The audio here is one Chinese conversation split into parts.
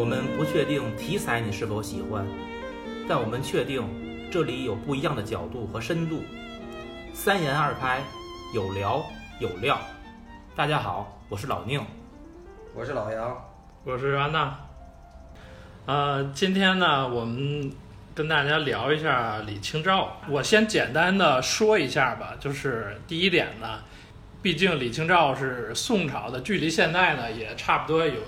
我们不确定题材你是否喜欢，但我们确定这里有不一样的角度和深度。三言二拍，有聊有料。大家好，我是老宁。我是老杨，我是安娜。呃，今天呢，我们跟大家聊一下李清照。我先简单的说一下吧，就是第一点呢，毕竟李清照是宋朝的，距离现在呢也差不多有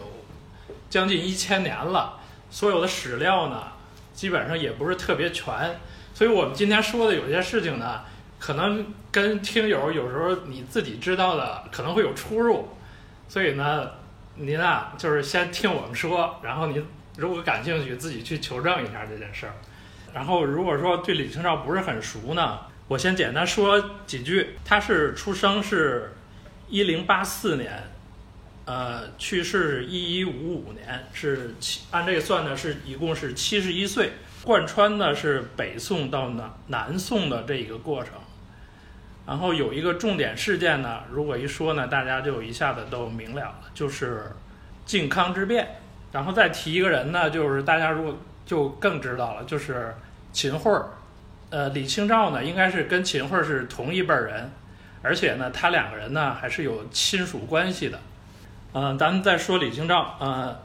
将近一千年了，所有的史料呢基本上也不是特别全，所以我们今天说的有些事情呢，可能跟听友有时候你自己知道的可能会有出入，所以呢，您啊就是先听我们说，然后您如果感兴趣，自己去求证一下这件事儿。然后如果说对李清照不是很熟呢，我先简单说几句。他是出生是一零八四年，呃，去世一一五五年，是七按这个算呢，是一共是七十一岁。贯穿的是北宋到南南宋的这一个过程。然后有一个重点事件呢，如果一说呢，大家就一下子都明了了，就是靖康之变。然后再提一个人呢，就是大家如果就更知道了，就是秦桧儿。呃，李清照呢，应该是跟秦桧是同一辈人，而且呢，他两个人呢还是有亲属关系的。嗯、咱们再说李清照，呃，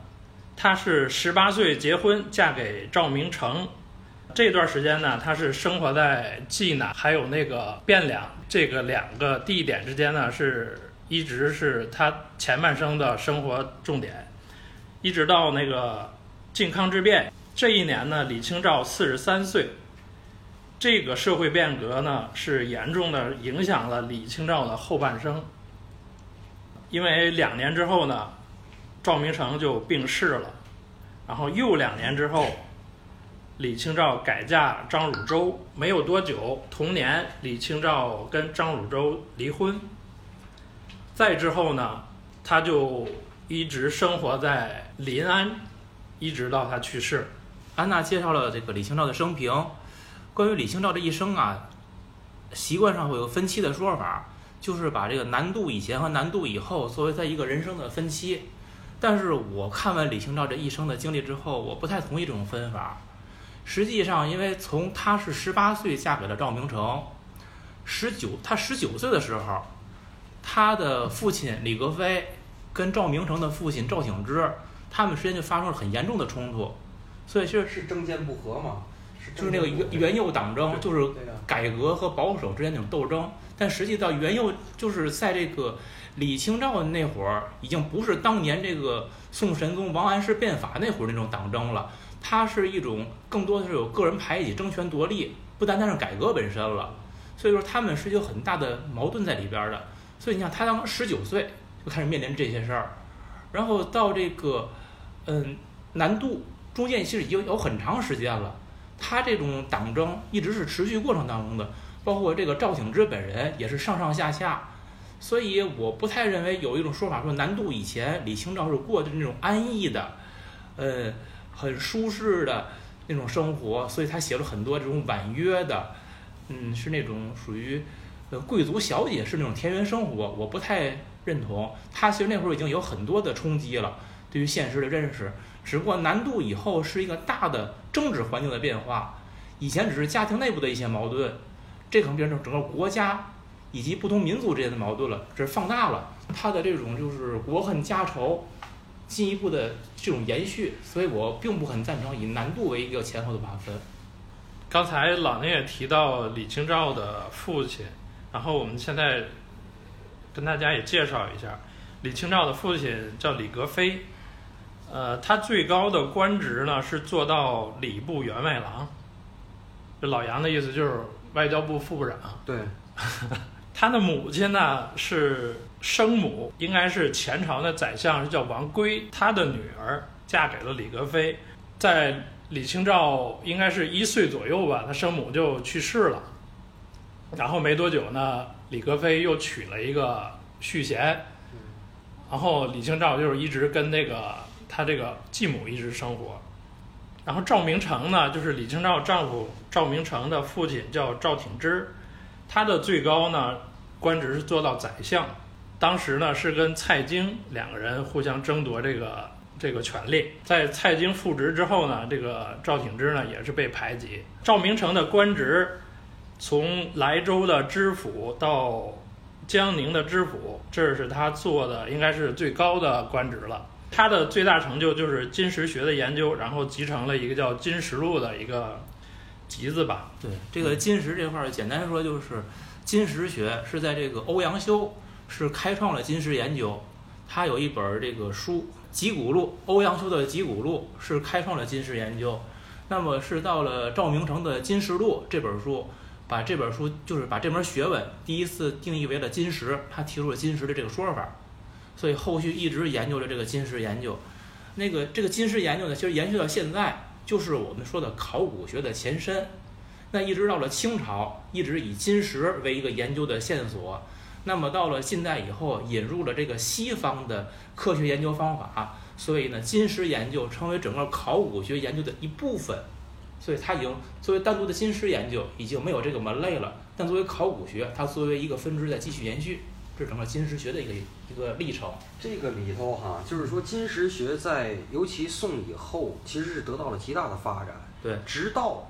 她是十八岁结婚，嫁给赵明诚。这段时间呢，她是生活在济南还有那个汴梁这个两个地点之间呢，是一直是她前半生的生活重点。一直到那个靖康之变这一年呢，李清照四十三岁。这个社会变革呢，是严重的影响了李清照的后半生。因为两年之后呢，赵明诚就病逝了，然后又两年之后，李清照改嫁张汝舟，没有多久，同年李清照跟张汝舟离婚。再之后呢，他就一直生活在临安，一直到他去世。安娜介绍了这个李清照的生平。关于李清照这一生啊，习惯上会有分期的说法，就是把这个难度以前和难度以后作为他一个人生的分期。但是我看完李清照这一生的经历之后，我不太同意这种分法。实际上，因为从她是十八岁嫁给了赵明诚，十九她十九岁的时候，她的父亲李格非跟赵明诚的父亲赵挺之，他们之间就发生了很严重的冲突，所以是是政见不合嘛？就是那个元元佑党争，就是、改革和保守之间那种斗争。但实际到元佑，就是在这个李清照那会儿，已经不是当年这个宋神宗王安石变法那会儿那种党争了，它是一种更多的是有个人排挤、争权夺利，不单单是改革本身了。所以说他们是有很大的矛盾在里边的。所以你看，他当十九岁就开始面临这些事儿，然后到这个嗯南渡中间其实已经有很长时间了。他这种党争一直是持续过程当中的，包括这个赵挺之本人也是上上下下，所以我不太认为有一种说法说南渡以前李清照是过的那种安逸的，呃，很舒适的那种生活，所以他写了很多这种婉约的，嗯，是那种属于呃贵族小姐是那种田园生活，我不太认同。他其实那会儿已经有很多的冲击了，对于现实的认识。只不过南渡以后是一个大的政治环境的变化，以前只是家庭内部的一些矛盾，这可能变成整个国家以及不同民族之间的矛盾了，这是放大了他的这种就是国恨家仇进一步的这种延续，所以我并不很赞成以难度为一个前后的划分。刚才老聂也提到李清照的父亲，然后我们现在跟大家也介绍一下，李清照的父亲叫李格非，呃，他最高的官职呢是做到礼部员外郎，这老杨的意思就是外交部副部长。对，他的母亲呢是生母，应该是前朝的宰相，是叫王圭，他的女儿嫁给了李格非，在李清照应该是一岁左右吧，他生母就去世了，然后没多久呢，李格非又娶了一个续弦，然后李清照就是一直跟那个他这个继母一直生活，然后赵明诚呢，就是李清照丈夫赵明诚的父亲叫赵挺之，他的最高呢官职是做到宰相，当时呢是跟蔡京两个人互相争夺这个这个权力。在蔡京复职之后呢，这个赵挺之呢也是被排挤。赵明诚的官职从莱州的知府到江宁的知府，这是他做的应该是最高的官职了。他的最大成就就是金石学的研究，然后集成了一个叫《金石录》的一个集子吧。对这个金石这块儿，简单说就是金石学是在这个欧阳修是开创了金石研究，他有一本这个书《集古录》，欧阳修的《集古录》是开创了金石研究。那么是到了赵明诚的《金石录》这本书，把这本书就是把这门学问第一次定义为了金石，他提出了金石的这个说法，所以后续一直研究了这个金石研究。那个这个金石研究呢，其实延续到现在，就是我们说的考古学的前身。那一直到了清朝，一直以金石为一个研究的线索。那么到了近代以后，引入了这个西方的科学研究方法，所以呢，金石研究成为整个考古学研究的一部分。所以它已经作为单独的金石研究，已经没有这个门类了。但作为考古学，它作为一个分支在继续延续，这是整个金石学的一个一个历程。这个里头哈，就是说金石学在尤其宋以后，其实是得到了极大的发展。对，直到，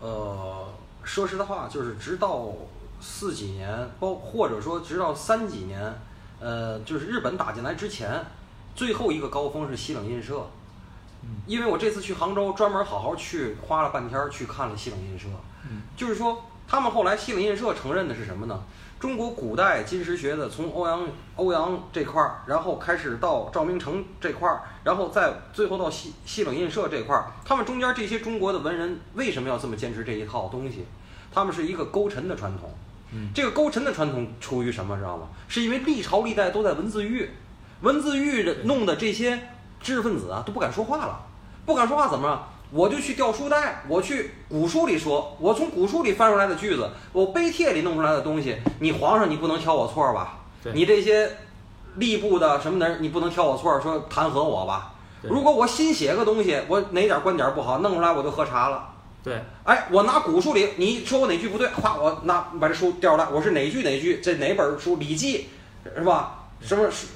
呃，说实的话，就是直到四几年，包或者说直到三几年，呃，就是日本打进来之前，最后一个高峰是西冷印社。嗯因为我这次去杭州，专门好好去花了半天去看了西冷印社。嗯就是说，他们后来西冷印社承认的是什么呢？中国古代金石学的从欧阳欧阳这块儿，然后开始到赵明诚这块儿，然后再最后到西西冷印社这块儿，他们中间这些中国的文人为什么要这么坚持这一套东西？他们是一个勾陈的传统。嗯这个勾陈的传统出于什么，知道吗？是因为历朝历代都在文字狱，文字狱的弄的这些知识分子啊都不敢说话了，不敢说话怎么了？我就去调书袋，我去古书里说，我从古书里翻出来的句子，我碑帖里弄出来的东西，你皇上你不能挑我错吧？你这些吏部的什么的，你不能挑我错，说弹劾我吧？如果我新写个东西，我哪点观点不好，弄出来我就喝茶了。对，哎，我拿古书里，你说我哪句不对，哗，我拿把这书调出来，我是哪句哪句，这哪本书《礼记》是吧？什么《诗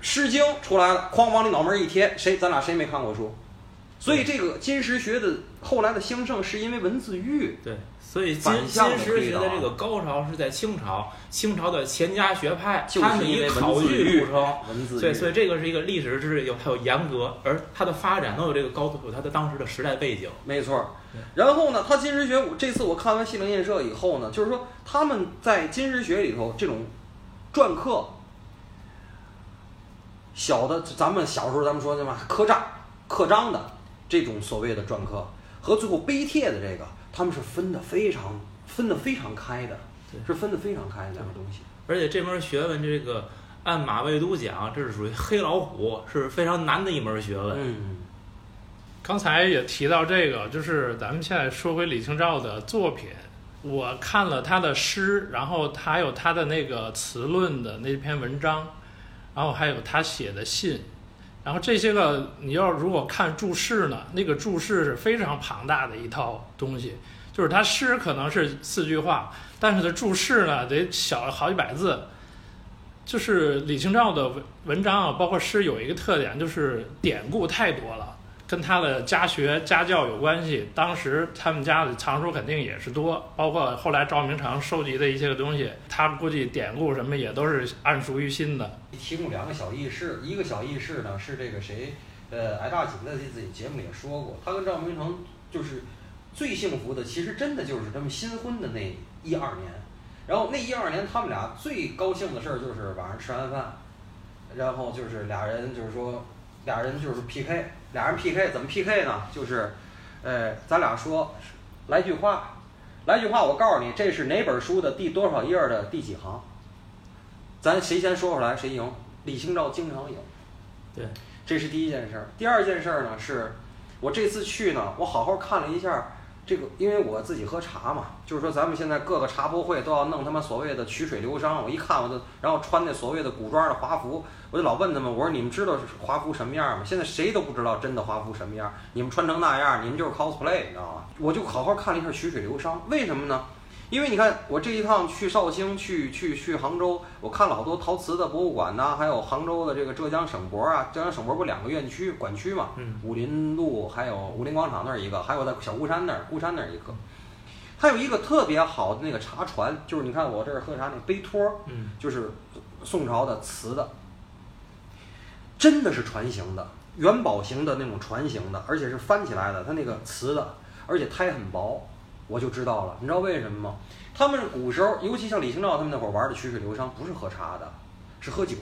诗经》出来了，哐往你脑门一贴，谁咱俩谁没看过书？所以这个金石学的后来的兴盛，是因为文字狱。对，所以金金石学的这个高潮是在清朝，清朝的钱家学派，就是他们以因为文考据著称。文字所以，所。以这个是一个历史知识有它有严格，而它的发展都有这个高度，有它的当时的时代背景。没错对。然后呢，他金石学，这次我看完西泠印社以后呢，就是说他们在金石学里头这种篆刻，小的咱们小时候咱们说的嘛刻章、刻章的这种所谓的篆刻，和最后碑帖的这个，他们是分的非常分的非常开的，对是分的非常开的两个东西。而且这门学问，这个按马未都讲，这是属于黑老虎，是非常难的一门学问。嗯，刚才也提到这个，就是咱们现在说回李清照的作品，我看了他的诗，然后还有他的那个词论的那篇文章，然后还有他写的信，然后这些个你要如果看注释呢，那个注释是非常庞大的一套东西，就是他诗可能是四句话，但是它注释呢得小好几百字。就是李清照的文文章啊，包括诗有一个特点，就是典故太多了。跟他的家学家教有关系。当时他们家的藏书肯定也是多，包括后来赵明诚收集的一些个东西，他估计典故什么也都是暗熟于心的。提供两个小轶事，一个小轶事呢是这个谁，呃，挨大紧在自己节目里也说过，他跟赵明诚就是最幸福的，其实真的就是他们新婚的那一二年，然后那一二年他们俩最高兴的事儿就是晚上吃完饭，然后就是俩人就是说俩人就是 PK，俩人 PK 怎么 PK 呢？就是，呃，咱俩说来句话，来句话，我告诉你这是哪本书的第多少页儿的第几行。咱谁先说出来谁赢。李清照经常赢，对，这是第一件事儿。第二件事儿呢是，我这次去呢，我好好看了一下这个，因为我自己喝茶嘛，就是说咱们现在各个茶博会都要弄他妈所谓的曲水流觞，我一看我就，然后穿那所谓的古装的华服，我就老问他们，我说你们知道华服什么样吗？现在谁都不知道真的华服什么样，你们穿成那样，你们就是 cosplay，你知道吗？我就好好看了一下曲水流觞，为什么呢？因为你看，我这一趟去绍兴，去去去杭州，我看了好多陶瓷的博物馆呐、还有杭州的这个浙江省博啊，浙江省博不两个院区馆区嘛，嗯武林路还有武林广场那儿一个，还有在小孤山那儿，孤山那儿一个。它有一个特别好的那个茶船，就是你看我这儿喝茶那个杯托就是宋朝的瓷的，真的是船形的，元宝型的那种船形的，而且是翻起来的，它那个瓷的，而且胎很薄，我就知道了。你知道为什么吗？他们古时候，尤其像李清照他们那会儿玩的曲水流觞，不是喝茶的，是喝酒，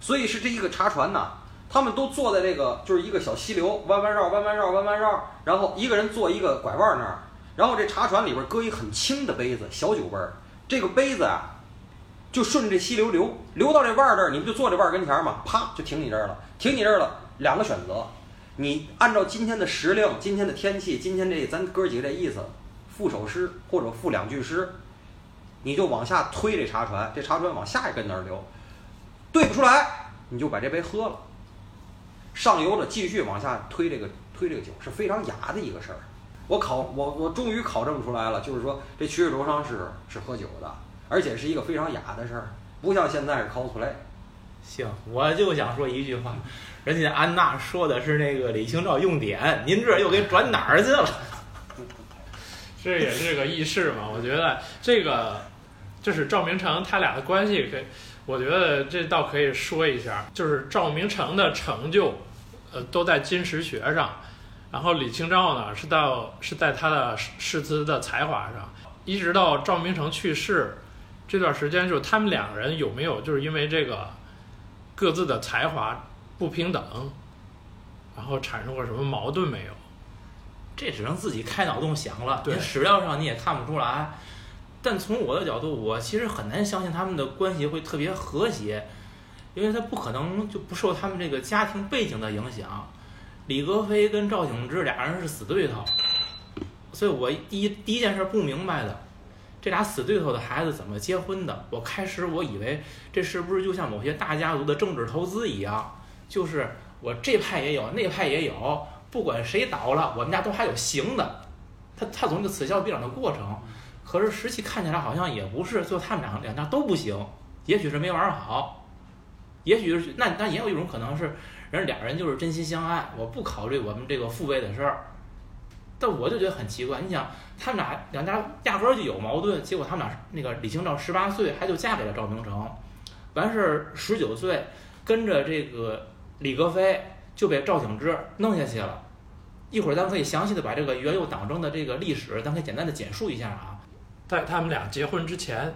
所以是这一个茶船呐。他们都坐在这个就是一个小溪流，弯弯绕，弯弯绕，弯弯绕，然后一个人坐一个拐弯那儿，然后这茶船里边搁一很轻的杯子，小酒杯儿，这个杯子啊，就顺着这溪流流，流到这腕儿这儿，你不就坐这腕儿跟前儿吗？啪，就停你这儿了，停你这儿了。两个选择，你按照今天的时令、今天的天气、今天这咱哥几个这意思，赋首诗或者赋两句诗，你就往下推这茶船，这茶船往下一根那儿流，对不出来，你就把这杯喝了。上游的继续往下推这个推这个酒是非常雅的一个事儿。我考我我终于考证出来了，就是说这曲水流觞是是喝酒的，而且是一个非常雅的事儿，不像现在是 cosplay。行，我就想说一句话，人家安娜说的是那个李清照用典，您这又给转哪儿去了？这也是个轶事嘛。我觉得这个就是赵明诚他俩的关系可，我觉得这倒可以说一下，就是赵明诚的成就，呃，都在金石学上，然后李清照呢是到是在他的诗词的才华上，一直到赵明诚去世这段时间，就是他们两个人有没有就是因为这个各自的才华不平等，然后产生过什么矛盾没有？这只能自己开脑洞想了。对您史料上你也看不出来。但从我的角度，我其实很难相信他们的关系会特别和谐，因为他不可能就不受他们这个家庭背景的影响。李格非跟赵景之俩人是死对头，所以我第一第一件事不明白的，这俩死对头的孩子怎么结婚的？我开始我以为这是不是就像某些大家族的政治投资一样，就是我这派也有，那派也有，不管谁倒了，我们家都还有行的。他他总有此消彼长的过程，可是实际看起来好像也不是，就他们两两家都不行，也许是没玩好，也许是那那也有一种可能是人俩人就是真心相爱，我不考虑我们这个父辈的事儿。但我就觉得很奇怪，你想他们俩两家压根儿就有矛盾，结果他们俩那个李清照十八岁还就嫁给了赵明诚，完事儿十九岁跟着这个李格非就被赵景之弄下去了。一会儿咱们可以详细的把这个元佑党争的这个历史，咱可以简单的简述一下啊。在他们俩结婚之前，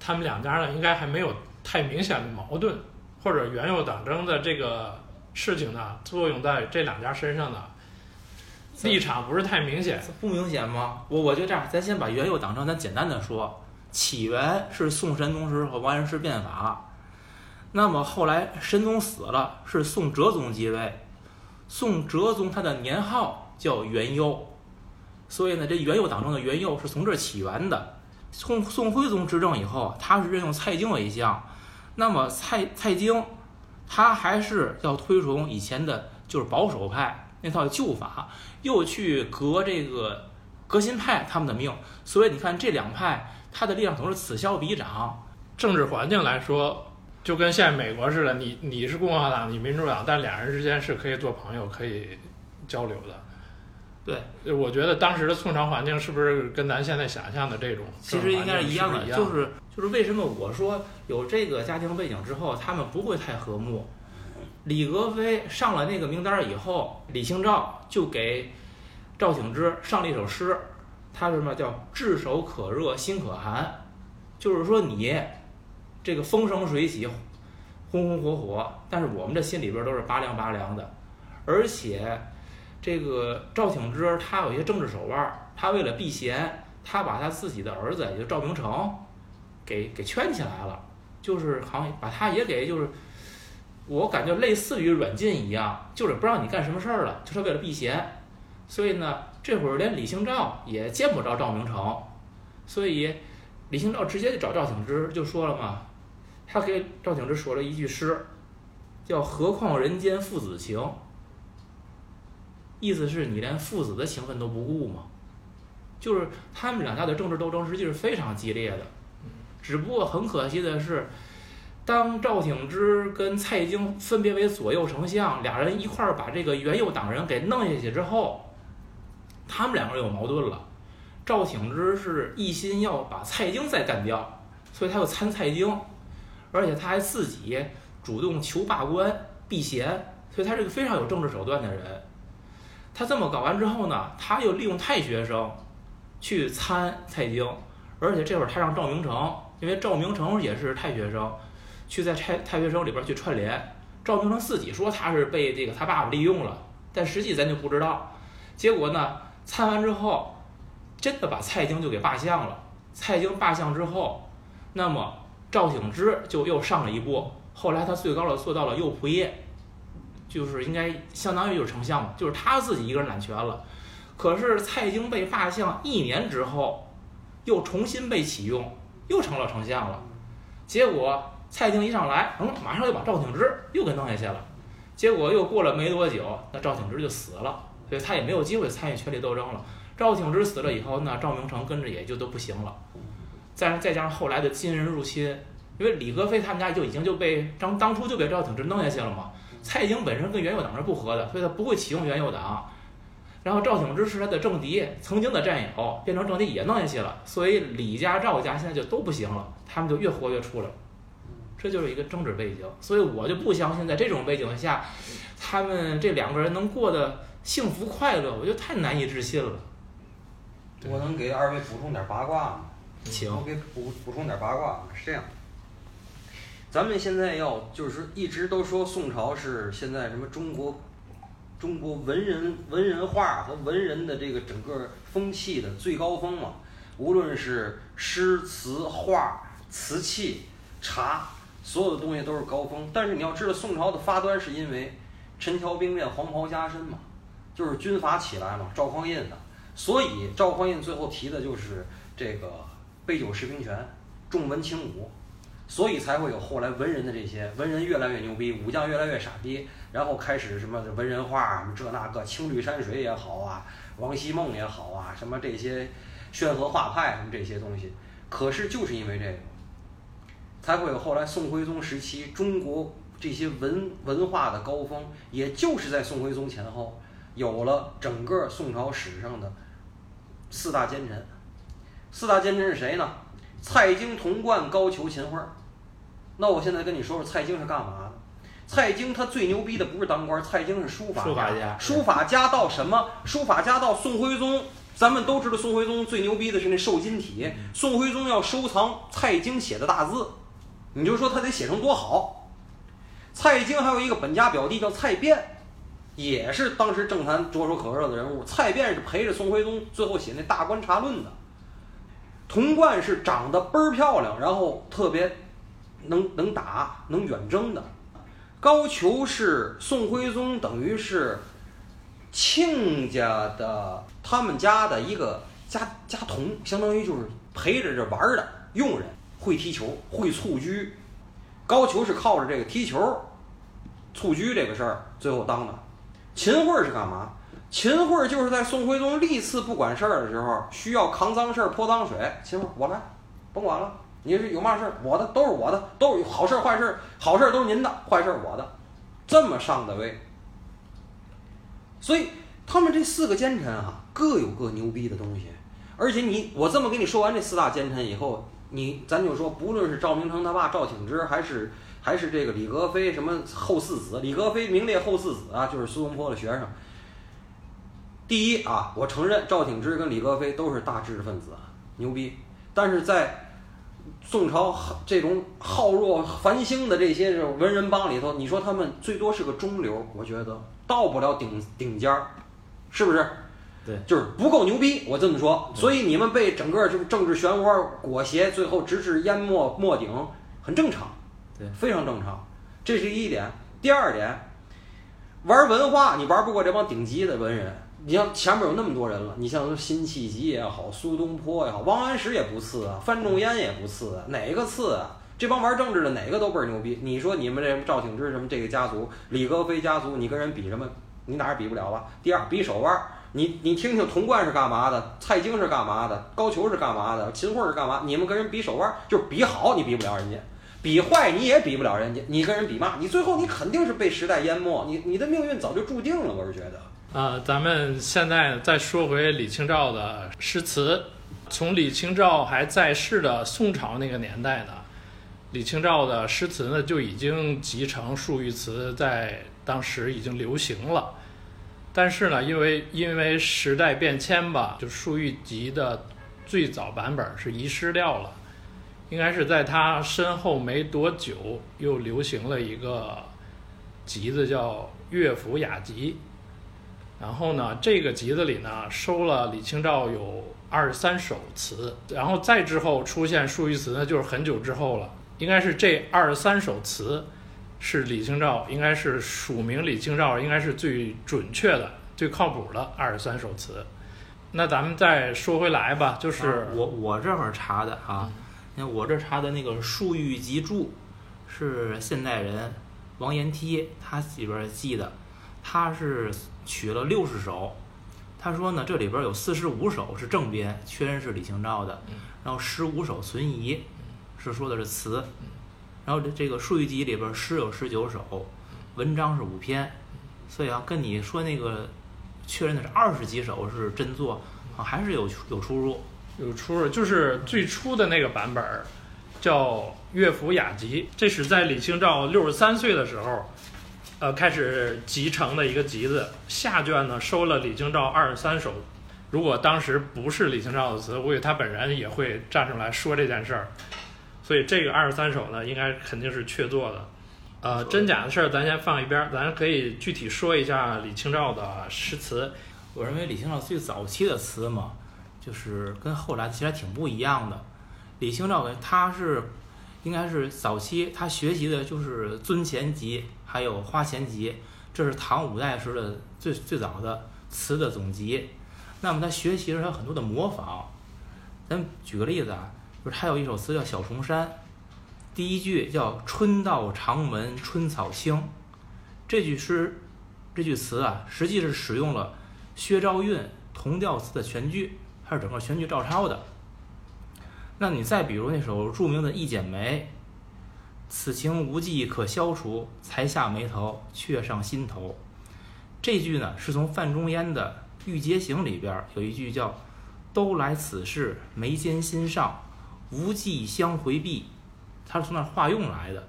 他们两家呢应该还没有太明显的矛盾，或者元佑党争的这个事情呢作用在这两家身上呢立场不是太明显。不明显吗？我我觉得这样，咱先把元佑党争咱简单的说，起源是宋神宗时候王安石变法，那么后来神宗死了，是宋哲宗继位，宋哲宗他的年号叫元佑，所以呢，这元佑党争的元佑是从这儿起源的。宋宋徽宗执政以后，他是任用蔡京为相，那么蔡蔡京他还是要推崇以前的就是保守派那套旧法，又去革这个革新派他们的命，所以你看这两派，他的力量总是此消彼长。政治环境来说，就跟现在美国似的，你你是共和党，你民主党，但俩人之间是可以做朋友，可以交流的。对，我觉得当时的宋朝环境是不是跟咱现在想象的这种其实应该是一样的，就是就是为什么我说有这个家庭背景之后，他们不会太和睦。李格非上了那个名单以后，李清照就给赵景之上了一首诗，他说什么叫“炙手可热心可寒”，就是说你这个风生水起，红红火火，但是我们这心里边都是拔凉拔凉的，而且这个赵挺之他有一些政治手腕，他为了避嫌，他把他自己的儿子，也就赵明诚，给给圈起来了，就是好像把他也给就是，我感觉类似于软禁一样，就是不让你干什么事儿了，就是为了避嫌。所以呢，这会儿连李清照也见不着赵明诚，所以李清照直接就找赵挺之就说了嘛，他给赵挺之说了一句诗，叫“何况人间父子情”，意思是你连父子的情分都不顾吗？就是他们两家的政治斗争实际是非常激烈的。只不过很可惜的是，当赵挺之跟蔡京分别为左右丞相，俩人一块儿把这个元佑党人给弄下去之后，他们两个人有矛盾了。赵挺之是一心要把蔡京再干掉，所以他又参蔡京，而且他还自己主动求罢官避嫌，所以他是个非常有政治手段的人。他这么搞完之后呢，他又利用太学生去参蔡京，而且这会儿他让赵明诚，因为赵明诚也是太学生，去在太太学生里边去串联。赵明诚自己说他是被这个他爸爸利用了，但实际咱就不知道。结果呢，参完之后。真的把蔡京就给罢相了。蔡京罢相之后，那么赵挺之就又上了一步。后来他最高的做到了右仆射，就是应该相当于就是丞相嘛，就是他自己一个人揽权了。可是蔡京被罢相一年之后，又重新被启用，又成了丞相了。结果蔡京一上来，嗯，马上又把赵挺之又给弄下去了。结果又过了没多久，那赵挺之就死了，所以他也没有机会参与权力斗争了。赵挺之死了以后，那赵明诚跟着也就都不行了。再再加上后来的金人入侵，因为李格非他们家就已经就被当当初就被赵挺之弄下去了嘛。蔡京本身跟元佑党是不和的，所以他不会启用元佑党。然后赵挺之是他的政敌，曾经的战友，变成政敌也弄下去了。所以李家、赵家现在就都不行了，他们就越活越出来。这就是一个政治背景，所以我就不相信在这种背景下，他们这两个人能过得幸福快乐，我觉得太难以置信了。我能给二位补充点八卦吗？请我给补补充点八卦。是这样，咱们现在要就是一直都说宋朝是现在什么中国中国文人文人画和文人的这个整个风气的最高峰嘛。无论是诗词画、瓷器、茶，所有的东西都是高峰。但是你要知道，宋朝的发端是因为陈桥兵变、黄袍加身嘛，就是军阀起来嘛，赵匡胤的。所以赵匡胤最后提的就是这个杯酒释兵权，重文轻武，所以才会有后来文人的这些文人越来越牛逼，武将越来越傻逼，然后开始什么文人画，什么这那个青绿山水也好啊，王希孟也好啊，什么这些宣和画派什么这些东西，可是就是因为这个，才会有后来宋徽宗时期中国这些文文化的高峰，也就是在宋徽宗前后有了整个宋朝史上的。四大奸臣，四大奸臣是谁呢？蔡京、童贯、高俅、秦桧。那我现在跟你说说蔡京是干嘛的？蔡京他最牛逼的不是当官，蔡京是书法家。书法家到什么？书法家到宋徽宗，咱们都知道宋徽宗最牛逼的是那瘦金体。宋徽宗要收藏蔡京写的大字，你就说他得写成多好。蔡京还有一个本家表弟叫蔡卞。也是当时政坛炙手可热的人物，蔡卞是陪着宋徽宗最后写那《大观察论》的，童贯是长得倍儿漂亮，然后特别能能打能远征的，高俅是宋徽宗等于是亲家的他们家的一个家家童，相当于就是陪着这玩的佣人，会踢球会蹴鞠，高俅是靠着这个踢球、蹴鞠这个事儿最后当的。秦桧是干嘛？秦桧就是在宋徽宗历次不管事儿的时候，需要扛脏事儿泼脏水，秦桧我来，甭管了，你是有嘛事儿，我的都是我的，都是好事儿坏事儿，好事儿都是您的，坏事儿我的，这么上的位。所以他们这四个奸臣啊，各有各牛逼的东西。而且你我这么给你说完这四大奸臣以后，你咱就说，不论是赵明诚他爸赵挺之，还是。还是这个李格非什么后四子？李格非名列后四子啊，就是苏东坡的学生。第一啊，我承认赵挺之跟李格非都是大知识分子，牛逼。但是在宋朝这种浩若繁星的这些文人帮里头，你说他们最多是个中流，我觉得到不了顶顶尖儿，是不是？对，就是不够牛逼，我这么说。所以你们被整个就是政治漩涡裹挟，最后直至淹没没顶，很正常。对，非常正常，这是第一点。第二点，玩文化你玩不过这帮顶级的文人。你像前面有那么多人了，你像辛弃疾也好，苏东坡也好，王安石也不次啊，范仲淹也不次啊，哪个次啊？这帮玩政治的哪个都倍儿牛逼。你说你们这什么赵挺之什么这个家族，李格非家族，你跟人比什么？你哪儿比不了吧？第二，比手腕，你你听听童贯是干嘛的，蔡京是干嘛的，高俅是干嘛的，秦桧是干嘛？你们跟人比手腕，就是比好你比不了人家，比坏你也比不了人家，你跟人比嘛，你最后你肯定是被时代淹没，你你的命运早就注定了，我是觉得。啊，咱们现在再说回李清照的诗词。从李清照还在世的宋朝那个年代呢，李清照的诗词呢就已经集成数语词，在当时已经流行了。但是呢，因为因为时代变迁吧，就数语集的最早版本是遗失掉了。应该是在他身后没多久，又流行了一个集子叫《乐府雅集》。然后呢，这个集子里呢收了李清照有二十三首词，然后再之后出现数余词呢，就是很久之后了。应该是这二十三首词是李清照，应该是署名李清照，应该是最准确的、最靠谱的二十三首词。那咱们再说回来吧，就是我我这会儿查的啊，你看我这查的那个《漱玉集注》是现代人王延梯他里边记的，他是。取了六十首，他说呢，这里边有四十五首是正编，确认是李清照的，然后十五首存疑，是说的是词，然后这这个数语集里边诗有十九首，文章是五篇，所以啊，跟你说那个确认的是二十几首是真作啊，还是有有出入，有出入，就是最初的那个版本叫《乐府雅集》，这是在李清照六十三岁的时候。呃，开始集成的一个集子，下卷呢收了李清照二十三首。如果当时不是李清照的词，我估计他本人也会站出来说这件事儿。所以这个二十三首呢，应该肯定是确作的。呃，真假的事儿咱先放一边，咱可以具体说一下李清照的诗词。我认为李清照最早期的词嘛，就是跟后来其实挺不一样的。李清照他是应该是早期他学习的就是尊贤集。还有花钱集，这是唐五代时的最最早的词的总集。那么他学习时有很多的模仿。咱举个例子啊，就是他有一首词叫《小重山》，第一句叫“春到长门春草青”，这句诗，这句词啊，实际是使用了薛兆韵同调词的全句，它是整个全句照抄的。那你再比如那首著名的《一剪梅》。此情无计可消除，才下眉头，却上心头。这句呢，是从范仲淹的《玉阶行》里边有一句叫“都来此事，眉间心上，无计相回避”，他是从那儿化用来的。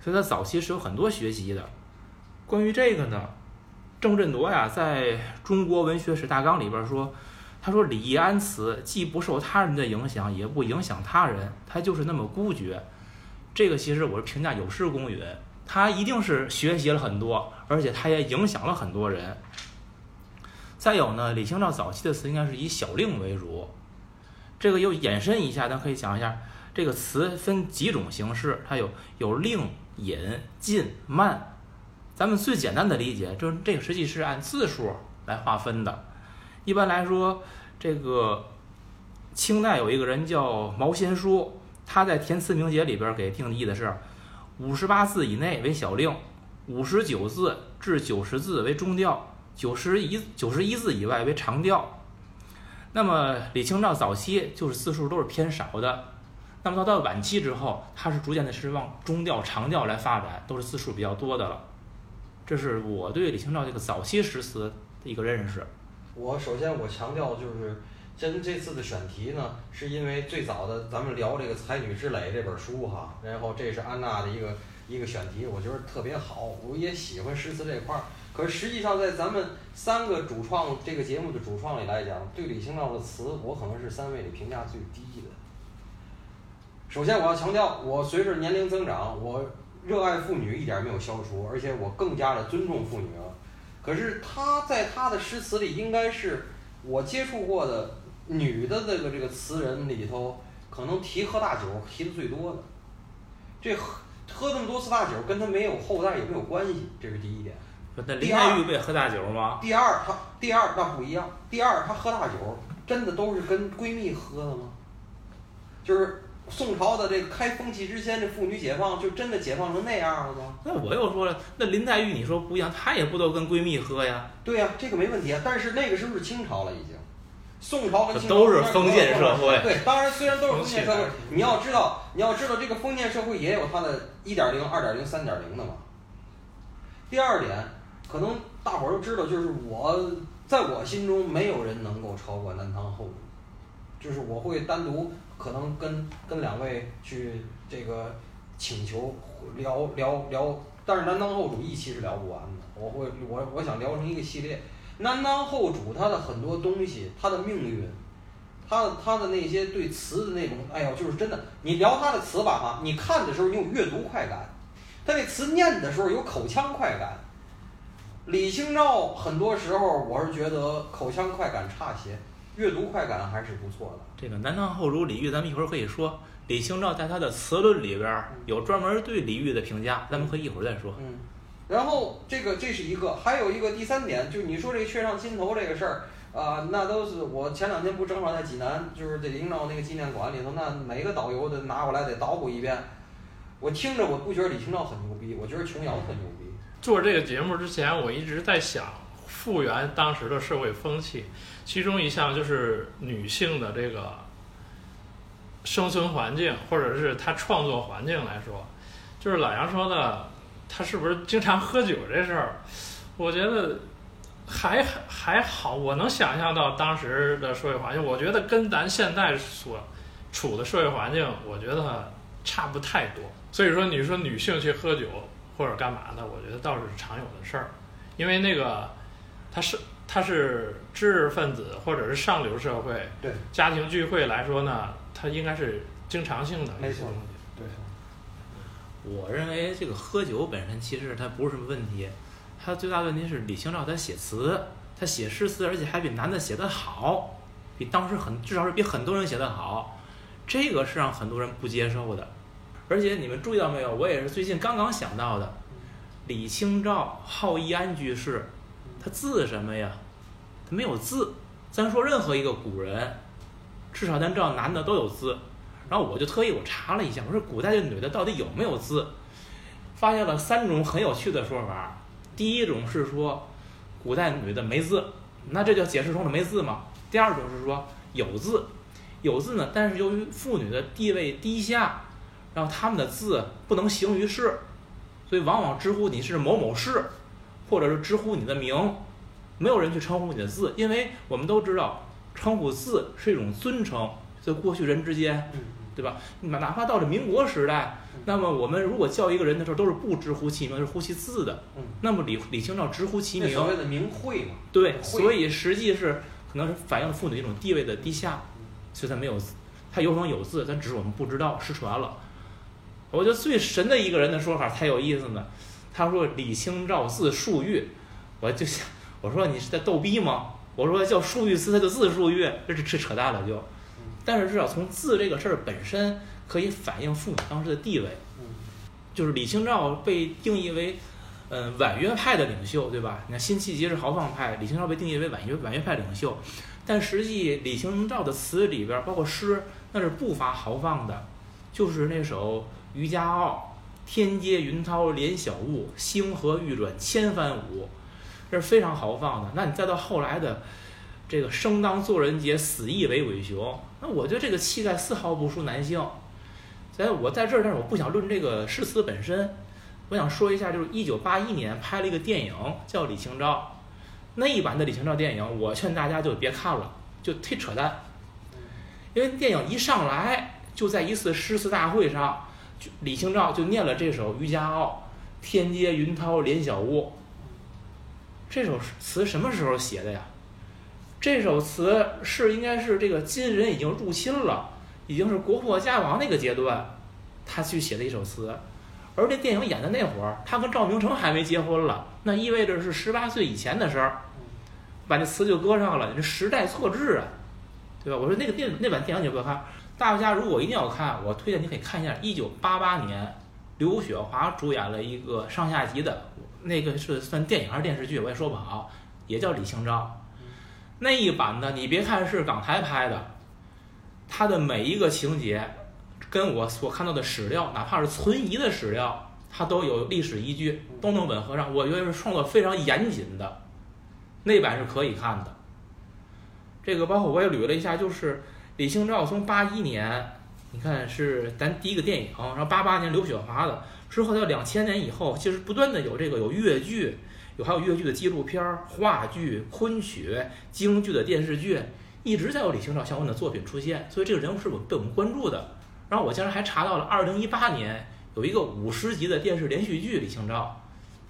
所以他早期是有很多学习的。关于这个呢，郑振铎呀，在中国文学史大纲里边说，他说李安词既不受他人的影响，也不影响他人，他就是那么孤绝。这个其实我是评价有失公允，他一定是学习了很多，而且他也影响了很多人。再有呢，李清照早期的词应该是以小令为主，这个又延伸一下，咱可以讲一下这个词分几种形式，它有有令、引、进、慢。咱们最简单的理解就是这个实际是按字数来划分的。一般来说，这个清代有一个人叫毛先书。他在填词名节里边给定义的是，五十八字以内为小令，五十九字至九十字为中调，九十一九十一字以外为长调。那么李清照早期就是字数都是偏少的，那么到到晚期之后，他是逐渐的是往中调、长调来发展，都是字数比较多的了。这是我对李清照这个早期诗词的一个认识。我首先我强调的就是。真这次的选题呢，是因为最早的咱们聊这个《才女之垒》这本书哈，然后这是安娜的一个一个选题，我觉得特别好，我也喜欢诗词这块儿。可实际上在咱们三个主创这个节目的主创里来讲，对李清照的词，我可能是三位里评价最低的。首先我要强调，我随着年龄增长，我热爱妇女一点没有消除，而且我更加的尊重妇女了。可是她在她的诗词里，应该是我接触过的。女的这个这个词人里头，可能提喝大酒提的最多的，这喝喝这么多次大酒，跟他没有后代也没有关系，这是第一点。那林黛玉不也喝大酒吗？第二，她第二那不一样。第二，她喝大酒真的都是跟闺蜜喝的吗？就是宋朝的这个开风气之前，这妇女解放就真的解放成那样了吗？那我又说了，那林黛玉你说不一样，她也不都跟闺蜜喝呀？对呀、这个没问题啊。但是那个时候是清朝了，已经。宋朝跟清朝都是封建社会对，当然虽然都是封建社会，你要知道，你要知道这个封建社会也有它的一点零、二点零、三点零的嘛。第二点，可能大伙儿都知道，就是我在我心中没有人能够超过南唐后主，就是我会单独可能跟跟两位去这个请求聊聊聊，但是南唐后主一期是聊不完的，我会我我想聊成一个系列。南唐后主他的很多东西，他的命运，他的他的那些对词的那种，哎呦，就是真的，你聊他的词吧哈，你看的时候你有阅读快感，他那词念的时候有口腔快感。李清照很多时候我是觉得口腔快感差些，阅读快感还是不错的。这个南唐后主李煜，咱们一会儿可以说。李清照在他的词论里边儿有专门对李煜的评价，咱们可以一会儿再说。嗯，然后这个这是一个，还有一个第三点，就是你说这个雀上心头这个事儿啊、那都是我前两天不正好在济南，就是这李清照那个纪念馆里头，那每个导游得拿过来得捣鼓一遍。我听着我不觉得李清照很牛逼，我觉得琼瑶很牛逼。做这个节目之前，我一直在想复原当时的社会风气，其中一项就是女性的这个生存环境，或者是她创作环境来说，就是老杨说的，她是不是经常喝酒这事儿，我觉得还还好，我能想象到当时的社会环境，我觉得跟咱现在所处的社会环境，我觉得差不太多。所以说，你说女性去喝酒或者干嘛的，我觉得倒是常有的事儿，因为那个他是他是知识分子或者是上流社会，对，家庭聚会来说呢，他应该是经常性的没错我认为这个喝酒本身其实它不是什么问题，它最大的问题是李清照她写词，她写诗词，而且还比男的写得好，比当时很至少是比很多人写得好，这个是让很多人不接受的。而且你们注意到没有，我也是最近刚刚想到的，李清照好易安居士，他字什么呀？他没有字。咱说任何一个古人，至少咱知道男的都有字。然后我就特意我查了一下，我说古代这女的到底有没有字？发现了三种很有趣的说法。第一种是说，古代女的没字，那这就解释通了没字嘛。第二种是说有字，有字呢，但是由于妇女的地位低下，然后她们的字不能行于世，所以往往直呼你是某某氏，或者是直呼你的名，没有人去称呼你的字，因为我们都知道称呼字是一种尊称，在过去人之间，对吧？哪哪怕到了民国时代，那么我们如果叫一个人的时候，都是不直呼其名，是呼其字的。嗯，那么李李清照直呼其名那所，谓的名讳嘛。对，所以实际是可能是反映了妇女一种地位的低下，所以她没有字，她有可能有字，但只是我们不知道，失传了。我觉得最神的一个人的说法才有意思呢，他说李清照字漱玉，我就想，我说你是在逗逼吗？我说叫漱玉词，他就字漱玉，这是这扯淡了就。但是至少从字这个事儿本身可以反映妇女当时的地位。嗯就是李清照被定义为，呃，婉约派的领袖，对吧？你看辛弃疾是豪放派，李清照被定义为婉约婉约派领袖，但实际李清照的词里边儿，包括诗，那是不乏豪放的，就是那首《渔家傲》：“天阶云涛连晓雾，星河欲转千帆舞。”这是非常豪放的。那你再到后来的这个“生当作人杰，死亦为鬼雄”，那我觉得这个气概丝毫不输男性。在我在这儿，但是我不想论这个诗词本身，我想说一下，就是一九八一年拍了一个电影叫《李清照》，那一版的李清照电影，我劝大家就别看了，就忒扯淡。因为电影一上来就在一次诗词大会上，就李清照就念了这首《渔家傲》：“天阶云涛连晓雾。”这首词什么时候写的呀？这首词是应该是这个金人已经入侵了。已经是国破家亡那个阶段，他去写的一首词，而这电影演的那会儿，他跟赵明诚还没结婚了，那意味着是十八岁以前的事儿，把那词就搁上了，这时代错置啊，对吧？我说那个电那版电影你不要看，大家如果一定要看，我推荐你可以看一下一九八八年刘雪华主演了一个上下集的，那个是算电影还是电视剧，我也说不好，也叫李清照，那一版呢，你别看是港台拍的。它的每一个情节，跟我所看到的史料，哪怕是存疑的史料，它都有历史依据，都能吻合上。我觉得是创作非常严谨的，那版是可以看的。这个包括我也捋了一下，就是李清照从八一年，你看是咱第一个电影，然后八八年刘雪华的，之后到两千年以后，其实不断的有这个有越剧，还有越剧的纪录片、话剧、昆曲、京剧的电视剧，一直在有李清照相关的作品出现，所以这个人物是我被我们关注的。然后我竟然还查到了二零一八年有一个五十集的电视连续剧李清照，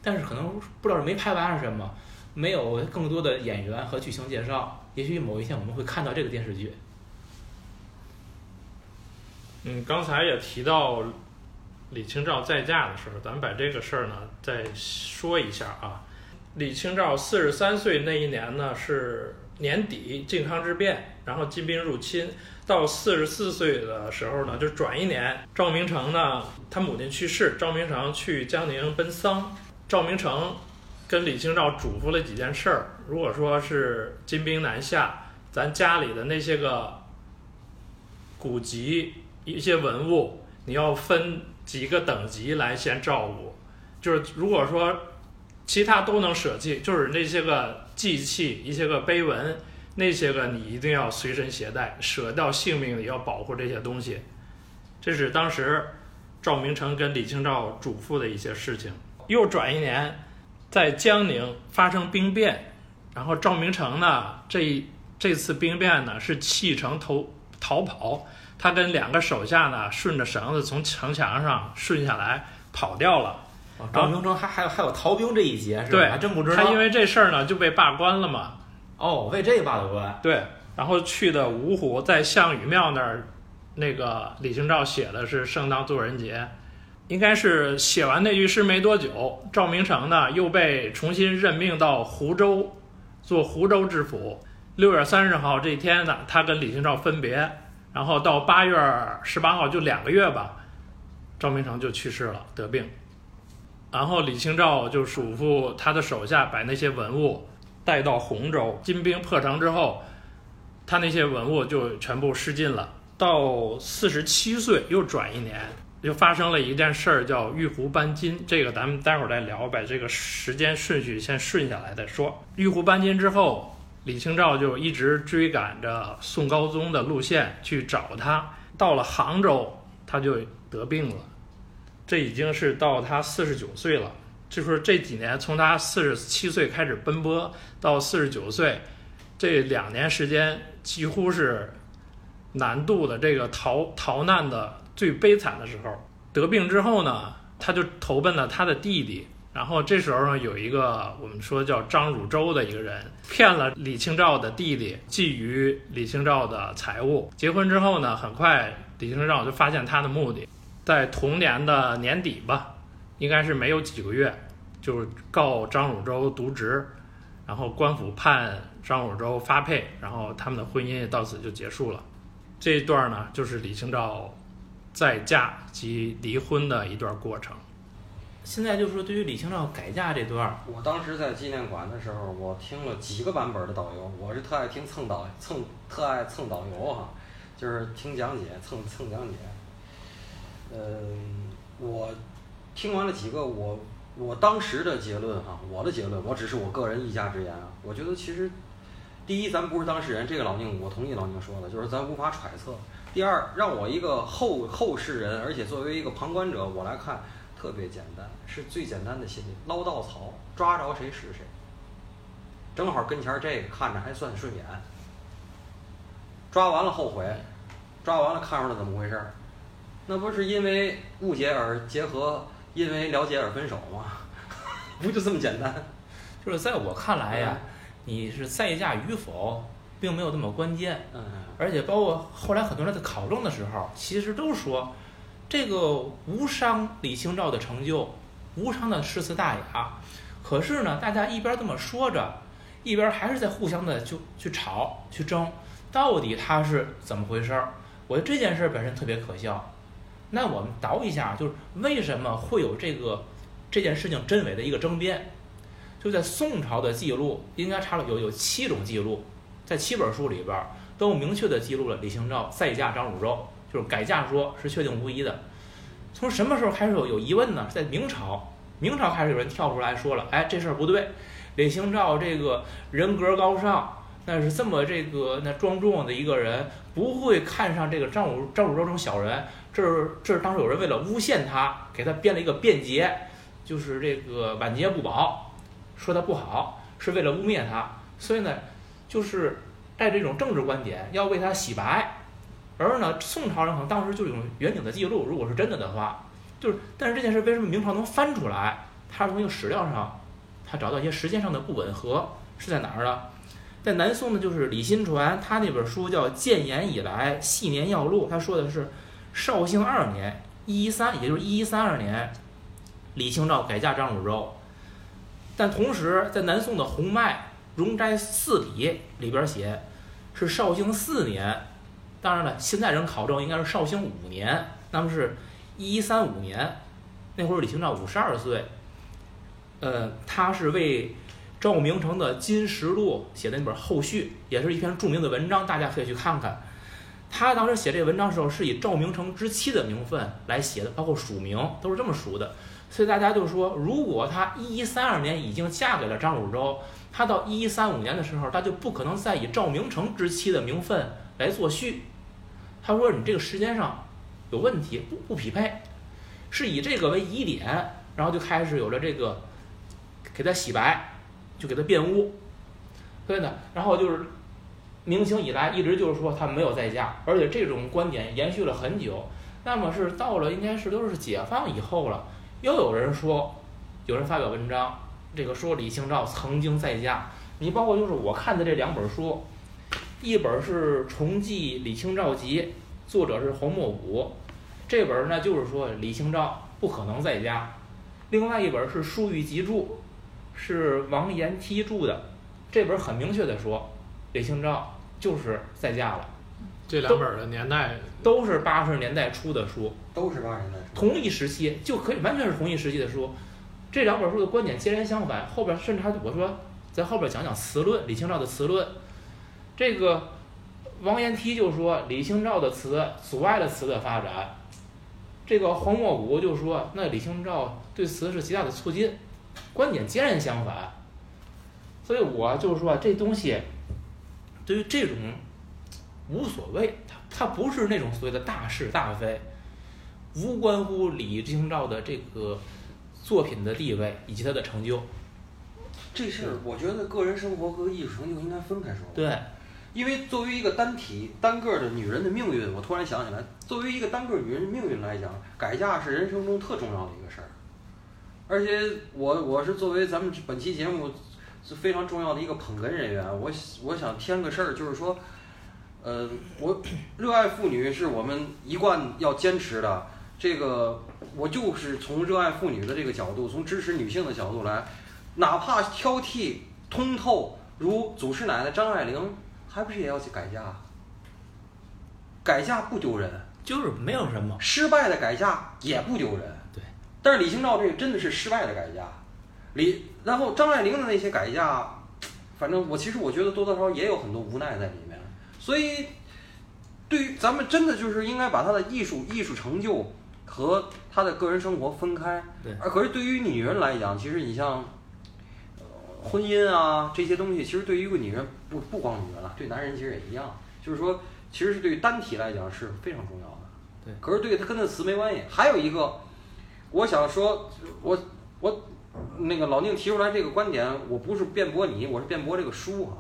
但是可能不知道是没拍完还是什么，没有更多的演员和剧情介绍。也许某一天我们会看到这个电视剧。嗯，刚才也提到李清照再嫁的时候，咱们把这个事儿呢再说一下啊。李清照四十三岁那一年呢是年底靖康之变，然后金兵入侵。到四十四岁的时候呢，就转一年，赵明诚呢，他母亲去世，赵明诚去江宁奔丧。赵明诚跟李清照嘱咐了几件事儿。如果说是金兵南下，咱家里的那些个古籍、一些文物，你要分几个等级来先照顾。就是如果说其他都能舍弃，就是那些个祭器、一些个碑文。那些个你一定要随身携带，舍掉性命也要保护这些东西。这是当时赵明诚跟李清照嘱咐的一些事情。又转一年，在江宁发生兵变，然后赵明诚呢，这这次兵变呢是弃城逃逃跑，他跟两个手下呢顺着绳子从城墙上顺下来跑掉了。赵明诚还还有还有逃兵这一节是吧？对，还真不知道。他因为这事儿呢就被罢官了嘛。哦，为这个罢的官。对，然后去的芜湖，在项羽庙那儿，那个李清照写的是“盛当作人节”，应该是写完那句诗没多久，赵明诚呢又被重新任命到湖州做湖州知府。六月三十号这天呢，他跟李清照分别，然后到八月十八号就两个月吧，赵明诚就去世了，得病。然后李清照就嘱咐他的手下把那些文物。带到洪州，金兵破城之后，他那些文物就全部失禁了。到四十七岁又转一年，又发生了一件事儿，叫玉壶搬金。这个咱们待会儿再聊，把这个时间顺序先顺下来再说。玉壶搬金之后，李清照就一直追赶着宋高宗的路线去找他。到了杭州，他就得病了。这已经是到他四十九岁了。就是这几年，从他四十七岁开始奔波到四十九岁，这两年时间几乎是难度的这个逃逃难的最悲惨的时候。得病之后呢，他就投奔了他的弟弟。然后这时候呢，有一个我们说叫张汝舟的一个人，骗了李清照的弟弟，觊觎李清照的财物。结婚之后呢，很快李清照就发现他的目的，在同年的年底吧。应该是没有几个月，就告张汝舟渎职，然后官府判张汝舟发配，然后他们的婚姻也到此就结束了。这一段呢，就是李清照再嫁及离婚的一段过程。现在就是说，对于李清照改嫁这段，我当时在纪念馆的时候，我听了几个版本的导游，我是特爱听蹭导蹭，特爱蹭导游哈，就是听讲解蹭蹭讲解。呃，我。听完了几个，我我当时的结论哈，我的结论，我只是我个人一家之言啊。我觉得其实，第一，咱不是当事人，这个老宁我同意老宁说的，就是咱无法揣测。第二，让我一个后后世人，而且作为一个旁观者，我来看，特别简单，是最简单的心理，捞稻草，抓着谁是谁。正好跟前这个看着还算顺眼，抓完了后悔，抓完了看出来怎么回事儿，那不是因为误解而结合。因为了解而分手吗，不就这么简单？就是在我看来呀，你是再嫁与否，并没有那么关键。嗯。而且包括后来很多人在考证的时候，其实都说，这个无伤李清照的成就，无伤的诗词大雅。可是呢，大家一边这么说着，一边还是在互相的就去吵去争，到底他是怎么回事儿？我觉得这件事本身特别可笑。那我们倒一下，就是为什么会有这个这件事情真伪的一个争辩？就在宋朝的记录，应该查了有有七种记录，在七本书里边都明确的记录了李清照再嫁张汝舟，就是改嫁说是确定无疑的。从什么时候开始有有疑问呢？在明朝，明朝开始有人跳出来说了，哎，这事儿不对，李清照这个人格高尚，那是这么这个那庄重的一个人，不会看上这个张汝张汝舟这种小人。这是这是当时有人为了诬陷他，给他编了一个辩解，就是这个晚节不保，说他不好，是为了污蔑他。所以呢，就是带着这种政治观点，要为他洗白。而呢，宋朝人可能当时就有远景的记录，如果是真的的话，就是但是这件事为什么明朝能翻出来？他从一个史料上，他找到一些时间上的不吻合，是在哪儿呢？在南宋呢，就是李新传，他那本书叫《建炎以来系年要录》，他说的是。绍兴二年，一一三，也就是一一三二年，李清照改嫁张汝舟。但同时，在南宋的《洪迈容斋四笔》里边写，是绍兴四年。当然了，现在人考证应该是绍兴五年，那么是一一三五年。那会儿李清照五十二岁。呃，他是为赵明诚的《金石录》写的那本后续，也是一篇著名的文章，大家可以去看看。他当时写这个文章的时候，是以赵明诚之妻的名分来写的，包括署名都是这么署的。所以大家就说，如果他一一三二年已经嫁给了张汝舟，他到一一三五年的时候，他就不可能再以赵明诚之妻的名分来作序。他说你这个时间上有问题，不不匹配，是以这个为疑点，然后就开始有了这个给他洗白，就给他辩污。所以呢，然后就是。明清以来一直就是说他没有再嫁，而且这种观点延续了很久。那么是到了应该是都是解放以后了，又有人说，有人发表文章，这个说李清照曾经再嫁。你包括就是我看的这两本书，一本是《重记李清照集》，作者是洪墨武，这本呢就是说李清照不可能在家。另外一本是《书玉集注》，是王延梯著的，这本很明确的说。李清照就是再嫁了，这两本的年代都是八十年代初的书，都是八十年代同一时期就可以完全是同一时期的书。这两本书的观点截然相反，后边甚至还我说在后边讲讲词论，李清照的词论。这个王延梯就说李清照的词阻碍了词的发展，这个黄墨谷就说那李清照对词是极大的促进，观点截然相反。所以我就是说这东西。对于这种无所谓，他他不是那种所谓的大是大非，无关乎李清照的这个作品的地位以及他的成就。这事儿我觉得个人生活和艺术成就应该分开说。对，因为作为一个单体单个的女人的命运，我突然想起来，作为一个单个女人的命运来讲，改嫁是人生中特重要的一个事儿。而且我我是作为咱们本期节目。是非常重要的一个捧哏人员，我我想添个事儿，就是说，呃，我热爱妇女是我们一贯要坚持的。这个我就是从热爱妇女的这个角度，从支持女性的角度来，哪怕挑剔通透如祖师奶奶张爱玲，还不是也要去改嫁？改嫁不丢人，就是没有什么失败的改嫁也不丢人。对，但是李清照这个真的是失败的改嫁。李，然后张爱玲的那些改嫁，反正我其实我觉得多多少少也有很多无奈在里面，所以，对于咱们真的就是应该把她的艺术艺术成就和她的个人生活分开。对。而可是对于女人来讲，其实你像，婚姻啊这些东西，其实对于一个女人不不光女人了，对男人其实也一样，就是说，其实是对于单体来讲是非常重要的。对。可是对他跟那词没关系。还有一个，我想说，我我。那个老宁提出来这个观点，我不是辩驳你，我是辩驳这个书哈。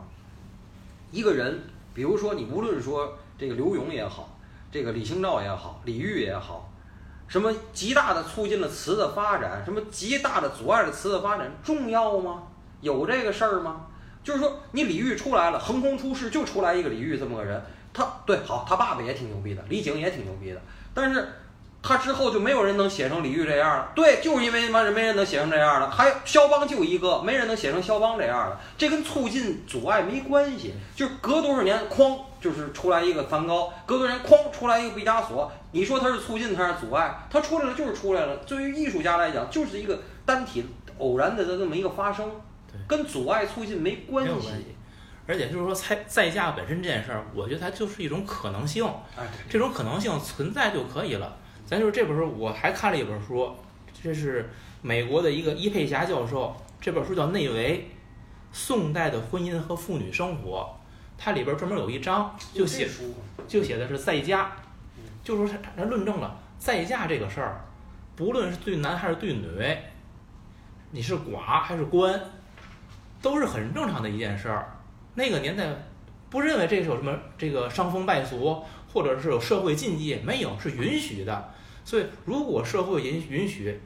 一个人，比如说你无论说这个刘永也好，这个李清照也好，李煜也好，什么极大的促进了词的发展，什么极大的阻碍了词的发展，重要吗？有这个事儿吗？就是说你李煜出来了，横空出世就出来一个李煜这么个人，他对好，他爸爸也挺牛逼的，李璟也挺牛逼的，但是。他之后就没有人能写成李煜这样了，对，就是因为他妈人没人能写成这样了。还有肖邦就一个，没人能写成肖邦这样的。这跟促进阻碍没关系，就是隔多少年，哐，就是出来一个梵高；隔多少年，哐，出来一个毕加索。你说他是促进，他是阻碍？他出来了就是出来了。对于艺术家来讲，就是一个单体偶然的这么一个发生，跟阻碍促进没关系。而且就是说在再嫁本身这件事儿，我觉得它就是一种可能性，哎，这种可能性存在就可以了。咱就是这本书，我还看了一本书，这是美国的一个伊佩霞教授，这本书叫《内围：宋代的婚姻和妇女生活》，它里边专门有一章就写书就写的是在家嗯，就说他他论证了在家这个事儿，不论是对男还是对女，你是寡还是官，都是很正常的一件事儿。那个年代不认为这是有什么这个伤风败俗，或者是有社会禁忌，没有，是允许的。所以如果社会允允许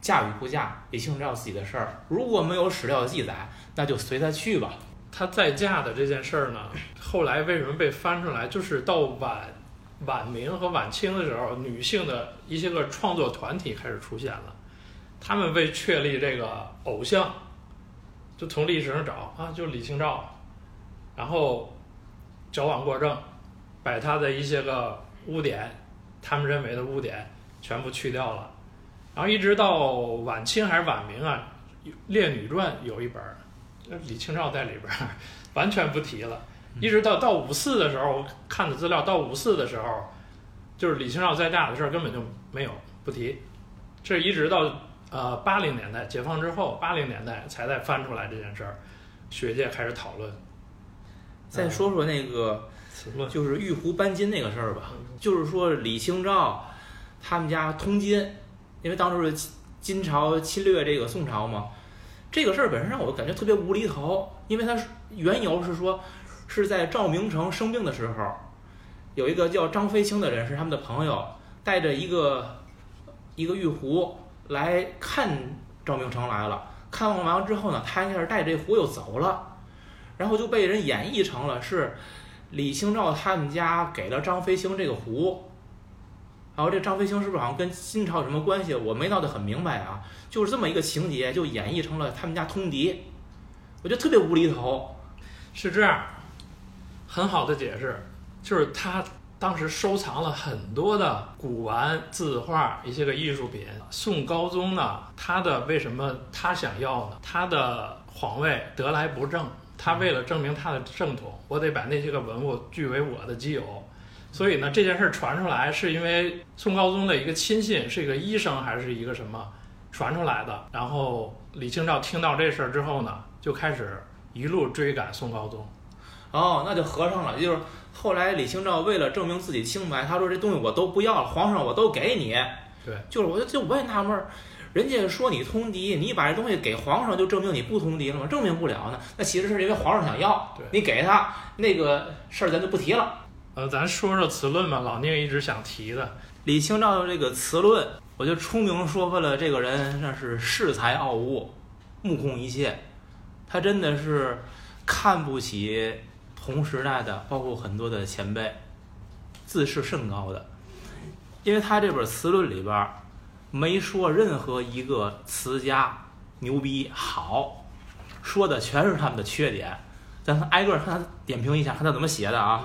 嫁与不嫁，李清照自己的事儿，如果没有史料记载，那就随他去吧。她再嫁的这件事儿呢，后来为什么被翻出来？就是到晚晚明和晚清的时候，女性的一些个创作团体开始出现了，他们为确立这个偶像，就从历史上找啊，就李清照，然后矫枉过正，把他的一些个污点，他们认为的污点全部去掉了，然后一直到晚清还是晚明啊，《列女传》有一本李清照在里边儿，完全不提了。一直到到五四的时候，我看的资料，到五四的时候，就是李清照再嫁的事儿根本就没有不提，这一直到呃八零年代解放之后，八零年代才再翻出来这件事儿，学界开始讨论。再说说那个就是玉壶搬金那个事儿吧，就是说李清照他们家通金，因为当时是金朝侵略这个宋朝嘛，这个事儿本身让我感觉特别无厘头，因为它缘由是说是在赵明诚生病的时候，有一个叫张飞清的人是他们的朋友，带着一个一个玉壶来看赵明诚来了，看望完之后呢，他一下带着这壶又走了，然后就被人演绎成了是。李清照他们家给了张飞清这个壶，然后这张飞星是不是好像跟金朝有什么关系？我没闹得很明白啊，就是这么一个情节，就演绎成了他们家通敌，我觉得特别无厘头。是这样，很好的解释，就是他当时收藏了很多的古玩、字画一些个艺术品。宋高宗呢，他的为什么他想要呢？他的皇位得来不正，他为了证明他的正统，我得把那些个文物据为我的己有。所以呢，这件事儿传出来，是因为宋高宗的一个亲信是一个医生还是一个什么传出来的。然后李清照听到这事儿之后呢，就开始一路追赶宋高宗。哦，那就合上了，就是后来李清照为了证明自己清白，他说这东西我都不要了，皇上我都给你。对，就是我就就我也纳闷儿，人家说你通敌，你把这东西给皇上，就证明你不通敌了吗？证明不了呢。那其实是因为皇上想要对，你给他那个事儿咱就不提了。呃，咱说说词论吧，老聂一直想提的。李清照的这个词论，我就出名说出了这个人那是恃才傲物，目空一切。他真的是看不起同时代的，包括很多的前辈，自视甚高的。因为他这本词论里边没说任何一个词家牛逼好，说的全是他们的缺点。咱挨个看他点评一下，看他怎么写的啊。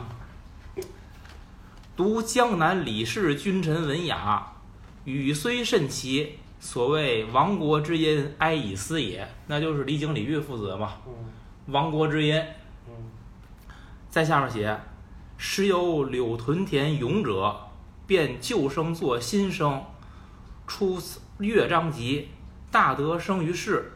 读江南李氏君臣文雅，语虽甚奇，所谓亡国之音，哀以思也。那就是李景、李煜父子嘛，嗯亡国之音。嗯在下面写：时有柳屯田勇者，变旧声作新声，出乐章集，大德生于世，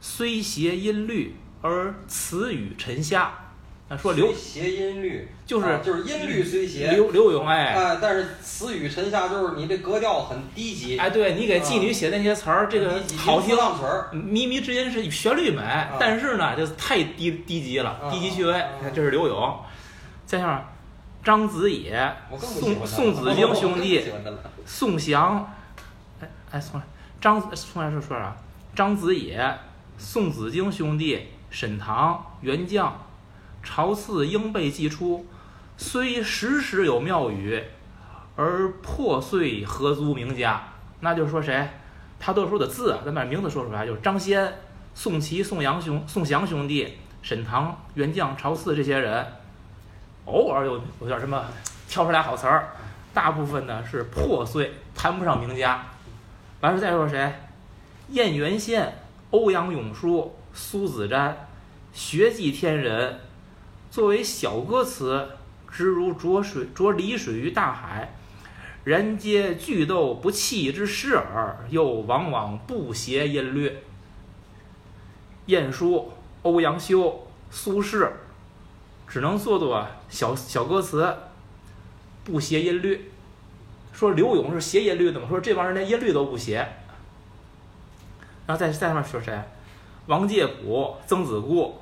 虽谐音律，而词语沉下。那说刘谐音律就是啊就是音律虽谐，刘刘永哎。哎，但是词语沉下，就是你这格调很低级，哎，对你给妓女写那些词儿，这个好听吟，浪曲儿，靡靡之音是旋律美，但是呢，就太低低级了，啊低级趣味啊。这是刘永，再下面张子野、宋宋子英兄弟宋祥，哎哎，重来，张宋来是说啥？张子野、宋子京兄弟、沈唐、元绛、朝次应被祭出，虽时时有妙语，而破碎何足名家？那就是说谁？他都说的字，咱把名字说出来，就是张先、宋祁、宋阳兄、宋祥兄弟、沈唐、元绛、朝次这些人，偶尔有有点什么挑出来好词儿，大部分呢是破碎，谈不上名家。完事再说谁？燕元宪、欧阳永叔、苏子瞻，学记天人，作为小歌词，直如浊水浊离水于大海，人皆俱斗不弃之失耳，又往往不谐音律。晏殊、欧阳修、苏轼，只能做做小小歌词，不谐音律。说刘永是谐音律的嘛？说这帮人连音律都不谐。然后再再上面说谁？王介甫、曾子固，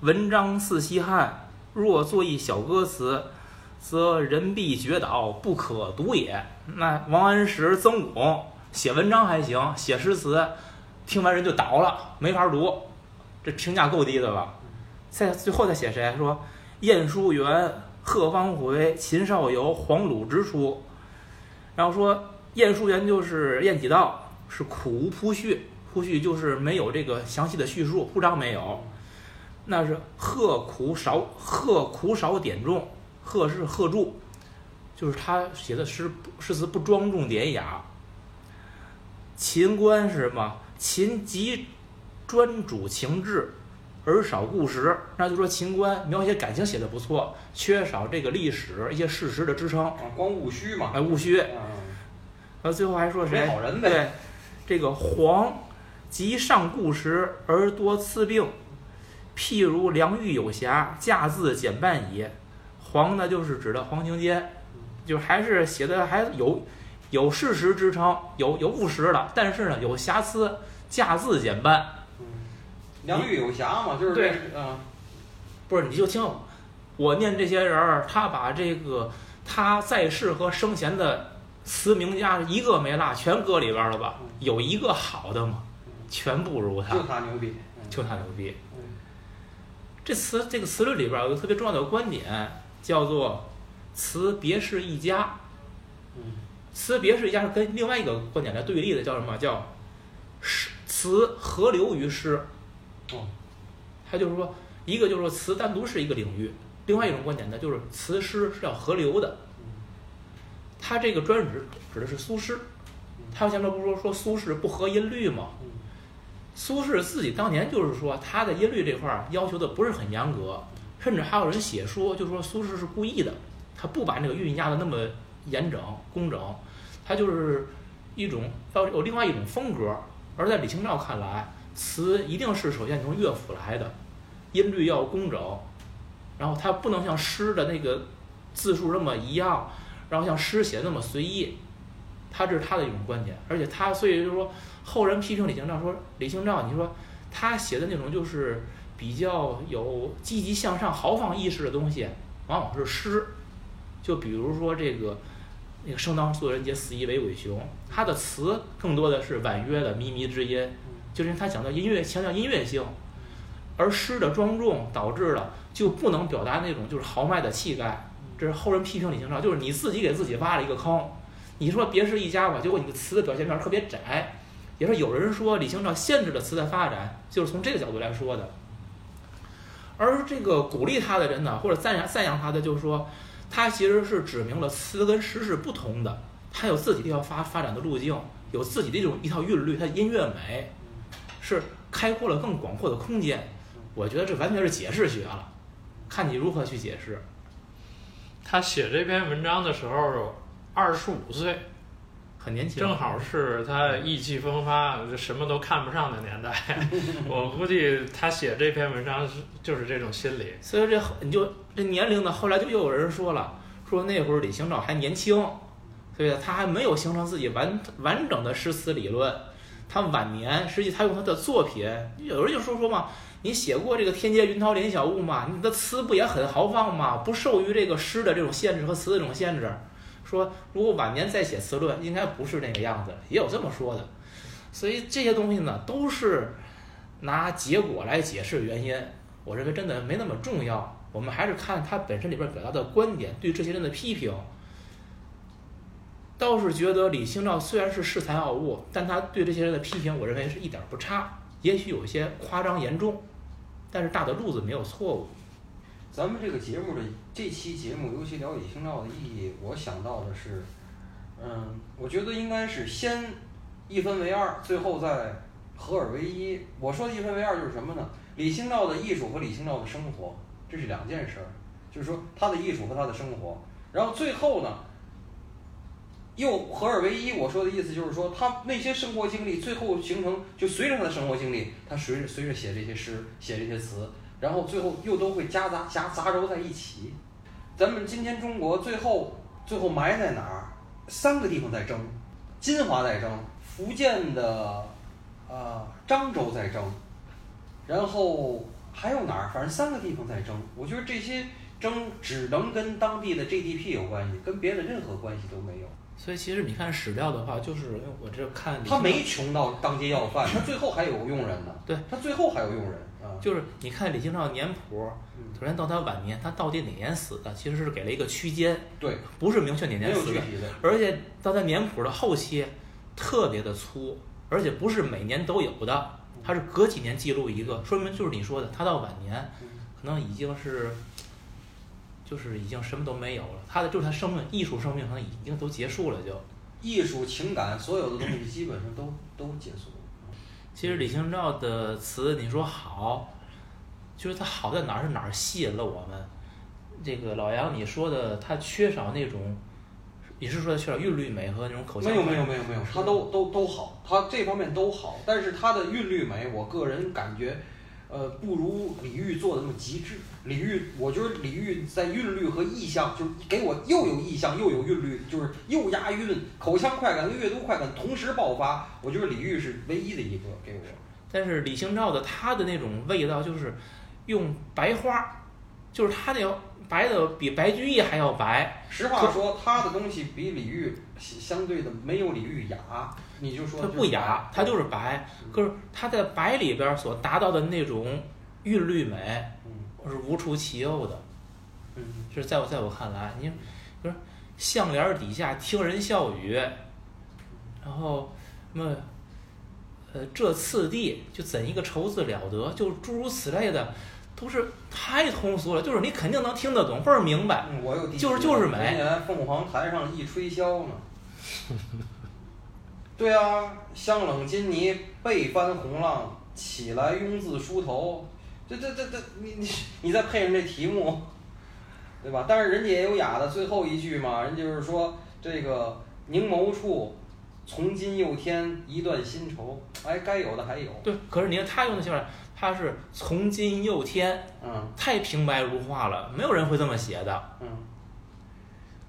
文章似西汉，若作一小歌词，则人必绝倒，不可读也。那王安石、曾巩写文章还行，写诗词，听完人就倒了，没法读。这评价够低的吧？再最后再写谁？说晏殊元、贺方回、秦少游、黄鲁之书。然后说晏殊元就是晏几道，是苦无铺叙，铺叙就是没有这个详细的叙述，铺章没有。那是贺苦少，贺苦少点重，贺是贺铸，就是他写的诗诗词不庄重典雅。秦观是什么？秦极专主情志，而少故实。那就说秦观描写感情写的不错，缺少这个历史一些事实的支撑。啊，光务虚嘛。哎，务虚。啊，然后最后还说谁？好人呗。对，这个黄极上故时而多次病，譬如梁玉有瑕，价字减半矣。黄呢，就是指的黄庭坚，就还是写的还有有事实支撑，有有务实的，但是呢有瑕疵，价字减半。嗯，梁玉有瑕嘛，就是对这啊，不是，你就听我念这些人儿，他把这个他在世和生前的词名家一个没落，全搁里边儿了吧？有一个好的吗？全不如他就，他牛逼。嗯就他牛逼。嗯这词这个词论里边儿有个特别重要的观点，叫做“词别是一家”。嗯词别是一家是跟另外一个观点来对立的，叫什么？叫诗词合流于诗。哦，他就是说，一个就是说词单独是一个领域，另外一种观点呢，就是词诗是要合流的。他这个专指指的是苏轼，他前面不是说说苏轼不合音律吗？嗯苏轼自己当年就是说他的音律这块儿要求的不是很严格，甚至还有人写说，就说苏轼是故意的，他不把那个韵压的那么严整工整，他就是一种要有另外一种风格。而在李清照看来，词一定是首先从乐府来的，音律要工整，然后它不能像诗的那个字数那么一样，然后像诗写的那么随意，他这是他的一种观点，而且他所以就是说，后人批评李清照说，李清照你说他写的那种就是比较有积极向上、豪放意识的东西，往往是诗，就比如说这个那个“生当作人杰，死亦为鬼雄”，他的词更多的是婉约的靡靡之音，就是他讲到音乐，强调音乐性，而诗的庄重导致了就不能表达那种就是豪迈的气概。这是后人批评李清照，就是你自己给自己挖了一个坑。你说别是一家吧，结果你的词的表现面特别窄。也是有人说李清照限制了词的发展，就是从这个角度来说的。而这个鼓励他的人呢，或者赞扬赞扬他的，就是说他其实是指明了词跟诗是不同的，他有自己的一条发发展的路径，有自己的一种一套韵律，他的音乐美是开阔了更广阔的空间。我觉得这完全是解释学了，看你如何去解释。他写这篇文章的时候二十五岁，很年轻，正好是他意气风发、什么都看不上的年代。我估计他写这篇文章是就是这种心理。所以这你就这年龄呢，后来就又有人说了，说那会儿李清照还年轻，所以他还没有形成自己完完整的诗词理论。他晚年实际他用他的作品，有人就说说嘛，你写过这个“天阶云涛连小雾”嘛，你的词不也很豪放吗？不受于这个诗的这种限制和词的这种限制。说如果晚年再写词论，应该不是那个样子，也有这么说的。所以这些东西呢，都是拿结果来解释原因。我认为真的没那么重要，我们还是看他本身里边表达的观点，对这些人的批评。倒是觉得李清照虽然是恃才傲物，但他对这些人的批评，我认为是一点不差，也许有些夸张严重，但是大的路子没有错误。咱们这个节目的这期节目，尤其聊李清照的意义，我想到的是，嗯，我觉得应该是先一分为二，最后再合二为一。我说的一分为二就是什么呢？李清照的艺术和李清照的生活，这是两件事儿。就是说他的艺术和他的生活，然后最后呢，又合二为一。我说的意思就是说，他那些生活经历最后形成，就随着他的生活经历，他随着随着写这些诗，写这些词，然后最后又都会夹杂夹杂糅在一起。咱们今天中国最后最后埋在哪儿？三个地方在争，金华在争，福建的呃漳州在争，然后还有哪儿？反正三个地方在争。我觉得这些争只能跟当地的 GDP 有关系，跟别的任何关系都没有。所以其实你看史料的话，就是因为我这看他没穷到当街要饭，他最后还有佣人呢。对，他最后还有佣人啊。就是你看李清照年谱，嗯首先到他晚年，他到底哪年死的，其实是给了一个区间，对，不是明确哪年死的。的。而且到他年谱的后期，特别的粗，而且不是每年都有的，他是隔几年记录一个，说明就是你说的，他到晚年嗯可能已经是，就是已经什么都没有了，他的就是他生命艺术生命可能已经都结束了就。艺术、情感，所有的东西基本上都都结束了。其实李清照的词，你说好，就是它好在哪儿是哪儿吸引了我们。这个老杨你说的，他缺少那种，你是说缺少韵律美和那种口腔没有没有没有没有，他都都都好，他这方面都好，但是他的韵律美，我个人感觉，呃，不如李煜做的那么极致。李煜，我觉得李煜在韵律和意象，就是给我又有意象又有韵律，就是又押韵，口腔快感跟阅读快感同时爆发。我觉得李煜是唯一的一个给我。但是李清照的他的那种味道，就是用白花，就是他那个白的比白居易还要白，实话说，他的东西比李煜相对的没有李煜雅。你就说它不雅，它就是白。可是它在白里边所达到的那种韵律美，嗯是无出其右的。嗯是在我在我看来，你比如项帘儿底下听人笑语，然后什么呃这次第就怎一个愁字了得，就诸如此类的，都是太通俗了，就是你肯定能听得懂，倍儿明白。嗯，我有就是就是美凤凰台上一吹箫呢。对啊，香冷金泥背翻红浪，起来拥字梳头。这这这这，你你你再配上这题目，对吧？但是人家也有雅的最后一句嘛，人就是说这个凝眸处，从今又添一段新愁。哎，该有的还有。对，可是你看他用的写法，他是从今又添，嗯太平白如画了，没有人会这么写的。嗯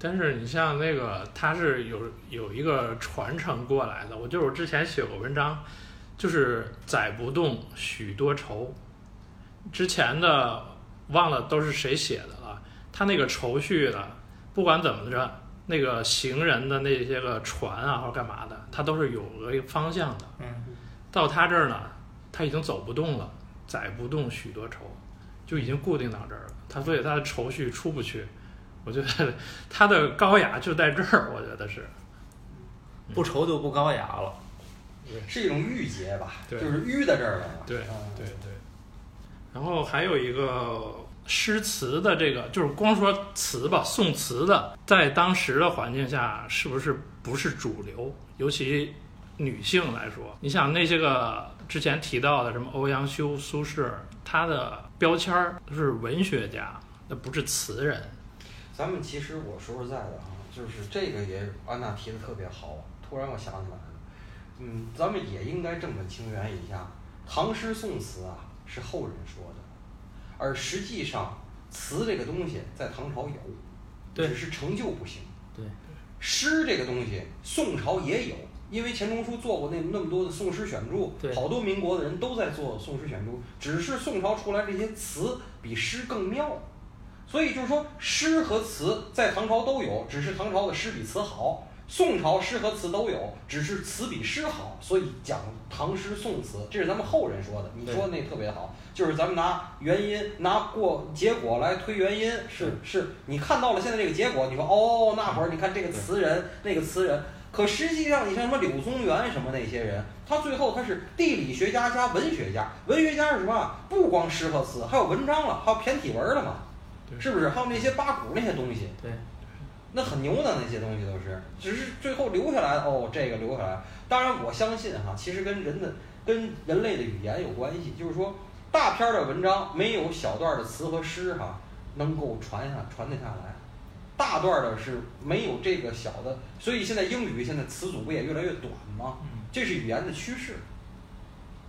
但是你像那个，它是有有一个传承过来的。我就是我之前写过文章，就是载不动许多愁。之前的忘了都是谁写的了。他那个愁绪呢，不管怎么着，那个行人的那些个船啊或者干嘛的，他都是有个方向的。嗯，到他这儿呢，他已经走不动了，载不动许多愁，就已经固定到这儿了。他所以他的愁绪出不去。我觉得他的高雅就在这儿，我觉得是。不愁就不高雅了。是一种郁结吧，对就是郁在这儿了。对嗯对对。然后还有一个诗词的这个，就是光说词吧，宋词的，在当时的环境下，是不是不是主流？尤其女性来说，你想那些个之前提到的什么欧阳修、苏轼，他的标签儿是文学家，那不是词人。咱们其实我说实在的啊，就是这个也安娜提的特别好，突然我想起来了，嗯，咱们也应该正本清源一下，唐诗宋词啊是后人说的，而实际上词这个东西在唐朝有，只是成就不行。对，诗这个东西宋朝也有，因为钱钟书做过那那么多的宋诗选注，好多民国的人都在做宋诗选注，只是宋朝出来这些词比诗更妙。所以就是说，诗和词在唐朝都有，只是唐朝的诗比词好；宋朝诗和词都有，只是词比诗好。所以讲唐诗宋词，这是咱们后人说的。你说的那特别好，就是咱们拿原因、拿过结果来推原因，是是，你看到了现在这个结果，你说哦，那会儿你看这个词人，那个词人。可实际上，你像什么柳宗元什么那些人，他最后他是地理学家加文学家。文学家是什么？不光诗和词，还有文章了，还有骈体文了嘛。对是不是？还有那些八股那些东西，对，那很牛的那些东西都是，只是最后留下来哦，这个留下来。当然，我相信哈，其实跟人的跟人类的语言有关系，就是说，大篇儿的文章没有小段儿的词和诗哈能够传下传得下来，大段儿的是没有这个小的，所以现在英语现在词组不也越来越短吗？嗯这是语言的趋势，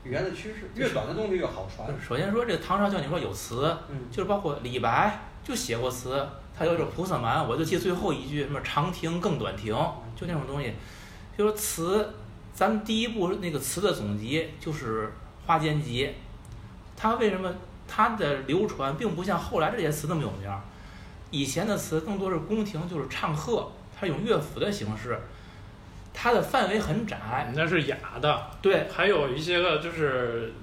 语言的趋势，越短的东西越好传。首先说这个唐朝，像你说有词，嗯就是包括李白就写过词，他有这菩萨蛮，我就记最后一句什么长亭更短亭，就那种东西。就说词，咱们第一部那个词的总集就是《花间集》，它为什么它的流传并不像后来这些词那么有名儿？以前的词更多是宫廷就是唱和，它用乐府的形式，它的范围很窄。那是雅的，对，还有一些个就是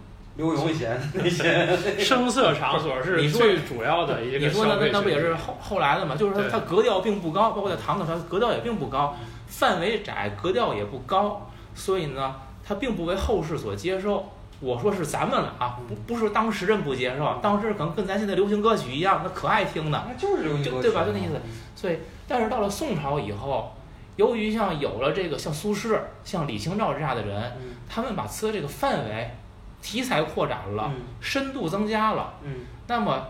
刘永贤那些，声色场所是你最主要的一个你说那那那不也是后后来的嘛？就是说对它格调并不高，包括在唐的时候，它格调也并不高，范围窄，格调也不高，所以呢，它并不为后世所接受。我说是咱们了啊，不不是当时人不接受，当时可能跟咱现在流行歌曲一样，那可爱听的。那就是流行歌曲，就对吧就那意思。所以，但是到了宋朝以后，由于像有了这个像苏轼、像李清照这样的人，嗯他们把词的这个范围、题材扩展了，嗯深度增加了。嗯那么，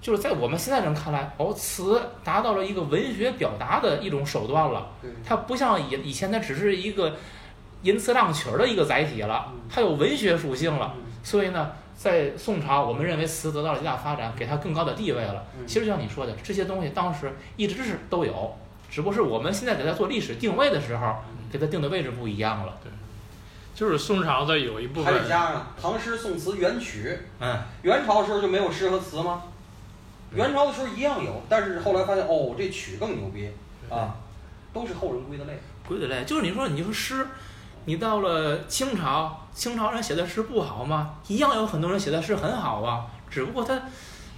就是在我们现在人看来，哦，词达到了一个文学表达的一种手段了。嗯，它不像以以前，它只是一个吟词浪曲儿的一个载体了嗯，它有文学属性了。嗯所以呢，在宋朝，我们认为词得到了极大发展，给它更高的地位了。嗯其实就像你说的，这些东西当时一直是都有，只不过是我们现在给它做历史定位的时候，给它定的位置不一样了。就是宋朝的有一部分还得加上唐诗宋词元曲。嗯，元朝的时候就没有诗和词吗？元朝的时候一样有，但是后来发现哦，这曲更牛逼啊，都是后人归的类。归的类就是你说，你说诗，你到了清朝，清朝人写的诗不好吗？一样有很多人写的诗很好啊，只不过他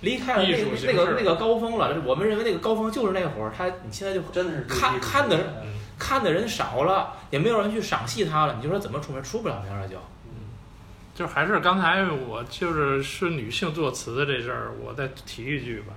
离开了那那个那个高峰了。我们认为那个高峰就是那会儿，他你现在就真的是看看的嗯看的人少了，也没有人去赏析他了。你就说怎么出名？出不了名了就。嗯就还是刚才我就是是女性作词的这阵儿，我再提一句吧，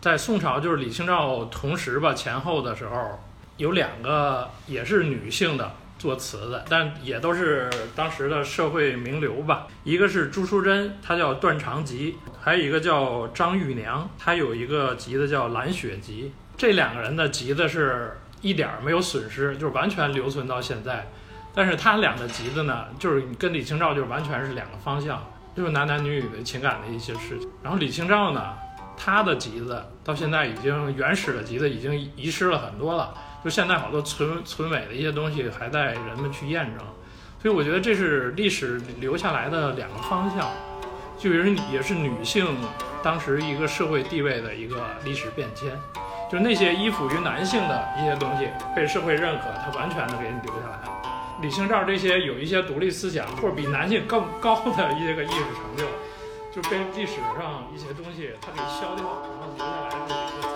在宋朝就是李清照同时吧前后的时候，有两个也是女性的作词的，但也都是当时的社会名流吧。一个是朱淑珍，她叫《断肠集》，还有一个叫张玉娘，她有一个集子叫《蓝雪集》。这两个人的集子是一点没有损失，就是完全留存到现在。但是他俩的集子呢，就是跟李清照就是完全是两个方向，就是男男女女的情感的一些事情。然后李清照呢，他的集子到现在已经原始的集子已经遗失了很多了，就现在好多存存尾的一些东西还在人们去验证，所以我觉得这是历史留下来的两个方向，就是也是女性当时一个社会地位的一个历史变迁。就那些依附于男性的一些东西被社会认可，他完全的给你留下来了。李清照这些有一些独立思想或者比男性更高的一些个艺术成就，就被历史上一些东西他给消掉，然后留下来的这个。